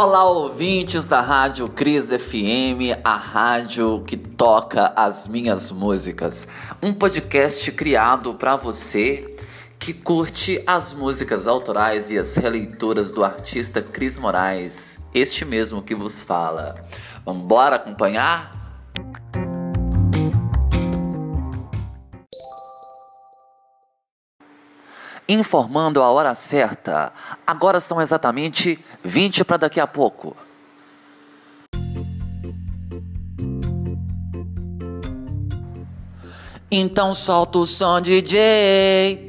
Olá, ouvintes da Rádio Cris FM, a rádio que toca as minhas músicas. Um podcast criado para você que curte as músicas autorais e as releituras do artista Cris Moraes, este mesmo que vos fala. Vamos acompanhar? Informando a hora certa. Agora são exatamente 20 para daqui a pouco. Então solta o som, DJ.